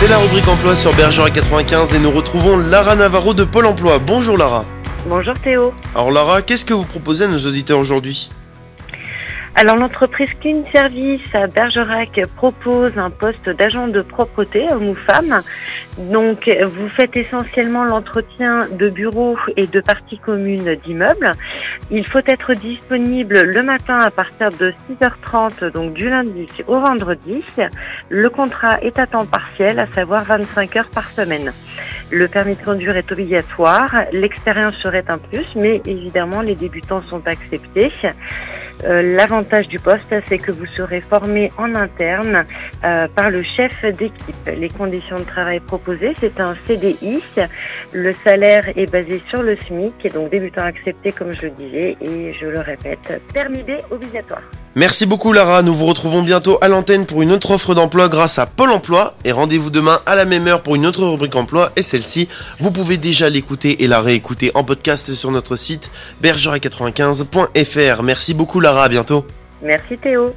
C'est la rubrique emploi sur Bergerac 95 et nous retrouvons Lara Navarro de Pôle emploi. Bonjour Lara. Bonjour Théo. Alors Lara, qu'est-ce que vous proposez à nos auditeurs aujourd'hui? Alors l'entreprise Clean Service à Bergerac propose un poste d'agent de propreté, homme ou femme. Donc vous faites essentiellement l'entretien de bureaux et de parties communes d'immeubles. Il faut être disponible le matin à partir de 6h30, donc du lundi au vendredi. Le contrat est à temps partiel, à savoir 25 heures par semaine. Le permis de conduire est obligatoire, l'expérience serait un plus, mais évidemment les débutants sont acceptés. Euh, L'avantage du poste, c'est que vous serez formé en interne euh, par le chef d'équipe. Les conditions de travail proposées, c'est un CDI. Le salaire est basé sur le SMIC, et donc débutant accepté comme je le disais, et je le répète, permis B obligatoire. Merci beaucoup Lara, nous vous retrouvons bientôt à l'antenne pour une autre offre d'emploi grâce à Pôle emploi et rendez-vous demain à la même heure pour une autre rubrique emploi et celle-ci, vous pouvez déjà l'écouter et la réécouter en podcast sur notre site bergerac95.fr. Merci beaucoup Lara, à bientôt. Merci Théo.